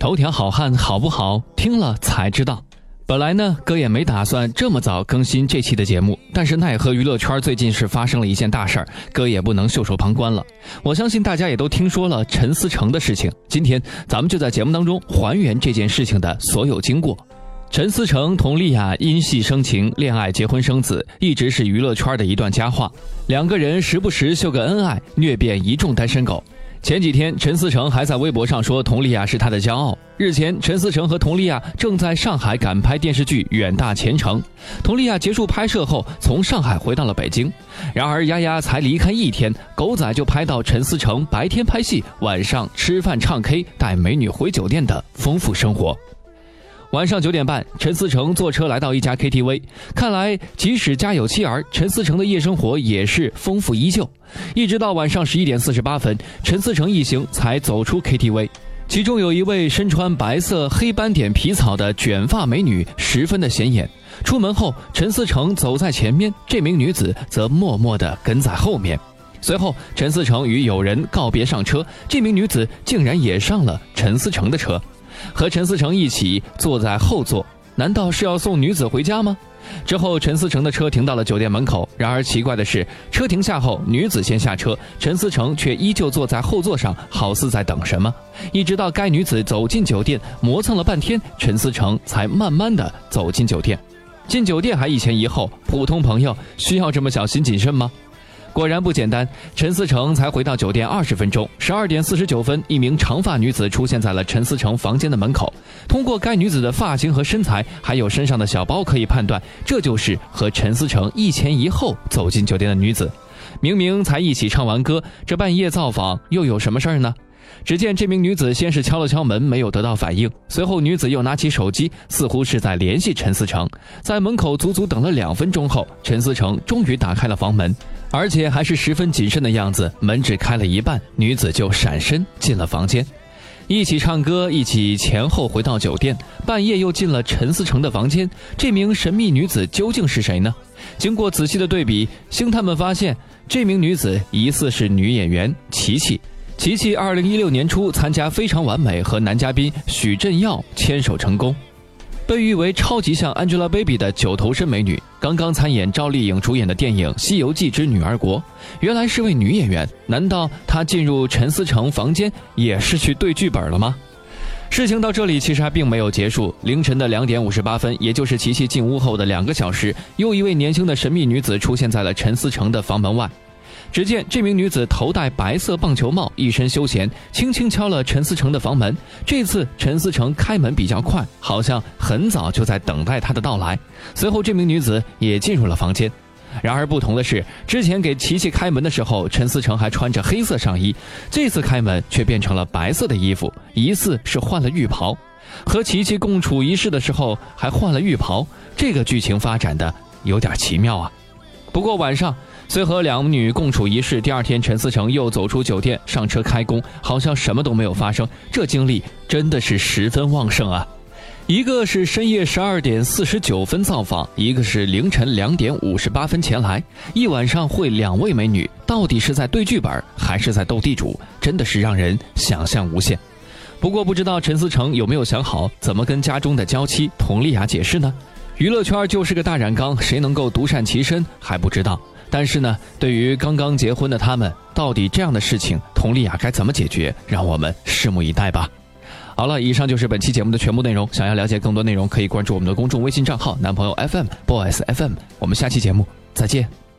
头条好汉好不好？听了才知道。本来呢，哥也没打算这么早更新这期的节目，但是奈何娱乐圈最近是发生了一件大事儿，哥也不能袖手旁观了。我相信大家也都听说了陈思诚的事情，今天咱们就在节目当中还原这件事情的所有经过。陈思诚同莉亚因戏生情，恋爱、结婚、生子，一直是娱乐圈的一段佳话。两个人时不时秀个恩爱，虐遍一众单身狗。前几天，陈思诚还在微博上说佟丽娅是他的骄傲。日前，陈思诚和佟丽娅正在上海赶拍电视剧《远大前程》，佟丽娅结束拍摄后从上海回到了北京。然而，丫丫才离开一天，狗仔就拍到陈思诚白天拍戏，晚上吃饭唱 K，带美女回酒店的丰富生活。晚上九点半，陈思诚坐车来到一家 KTV。看来，即使家有妻儿，陈思诚的夜生活也是丰富依旧。一直到晚上十一点四十八分，陈思诚一行才走出 KTV。其中有一位身穿白色黑斑点皮草的卷发美女，十分的显眼。出门后，陈思诚走在前面，这名女子则默默地跟在后面。随后，陈思诚与友人告别上车，这名女子竟然也上了陈思诚的车。和陈思成一起坐在后座，难道是要送女子回家吗？之后，陈思成的车停到了酒店门口。然而奇怪的是，车停下后，女子先下车，陈思诚却依旧坐在后座上，好似在等什么。一直到该女子走进酒店，磨蹭了半天，陈思诚才慢慢的走进酒店。进酒店还一前一后，普通朋友需要这么小心谨慎吗？果然不简单，陈思成才回到酒店二十分钟，十二点四十九分，一名长发女子出现在了陈思成房间的门口。通过该女子的发型和身材，还有身上的小包，可以判断，这就是和陈思诚一前一后走进酒店的女子。明明才一起唱完歌，这半夜造访又有什么事儿呢？只见这名女子先是敲了敲门，没有得到反应。随后，女子又拿起手机，似乎是在联系陈思成。在门口足足等了两分钟后，陈思诚终于打开了房门，而且还是十分谨慎的样子。门只开了一半，女子就闪身进了房间，一起唱歌，一起前后回到酒店。半夜又进了陈思诚的房间。这名神秘女子究竟是谁呢？经过仔细的对比，星探们发现，这名女子疑似是女演员琪琪。琪琪二零一六年初参加《非常完美》，和男嘉宾许振耀牵手成功，被誉为超级像 Angelababy 的九头身美女，刚刚参演赵丽颖主演的电影《西游记之女儿国》，原来是位女演员。难道她进入陈思诚房间也是去对剧本了吗？事情到这里其实还并没有结束。凌晨的两点五十八分，也就是琪琪进屋后的两个小时，又一位年轻的神秘女子出现在了陈思诚的房门外。只见这名女子头戴白色棒球帽，一身休闲，轻轻敲了陈思成的房门。这次陈思成开门比较快，好像很早就在等待他的到来。随后，这名女子也进入了房间。然而不同的是，之前给琪琪开门的时候，陈思成还穿着黑色上衣，这次开门却变成了白色的衣服，疑似是换了浴袍。和琪琪共处一室的时候还换了浴袍，这个剧情发展的有点奇妙啊。不过晚上。虽和两女共处一室，第二天陈思诚又走出酒店上车开工，好像什么都没有发生。这精力真的是十分旺盛啊！一个是深夜十二点四十九分造访，一个是凌晨两点五十八分前来，一晚上会两位美女，到底是在对剧本还是在斗地主？真的是让人想象无限。不过不知道陈思诚有没有想好怎么跟家中的娇妻佟丽娅解释呢？娱乐圈就是个大染缸，谁能够独善其身还不知道。但是呢，对于刚刚结婚的他们，到底这样的事情，佟丽娅该怎么解决？让我们拭目以待吧。好了，以上就是本期节目的全部内容。想要了解更多内容，可以关注我们的公众微信账号“男朋友 FM Boys FM”。我们下期节目再见。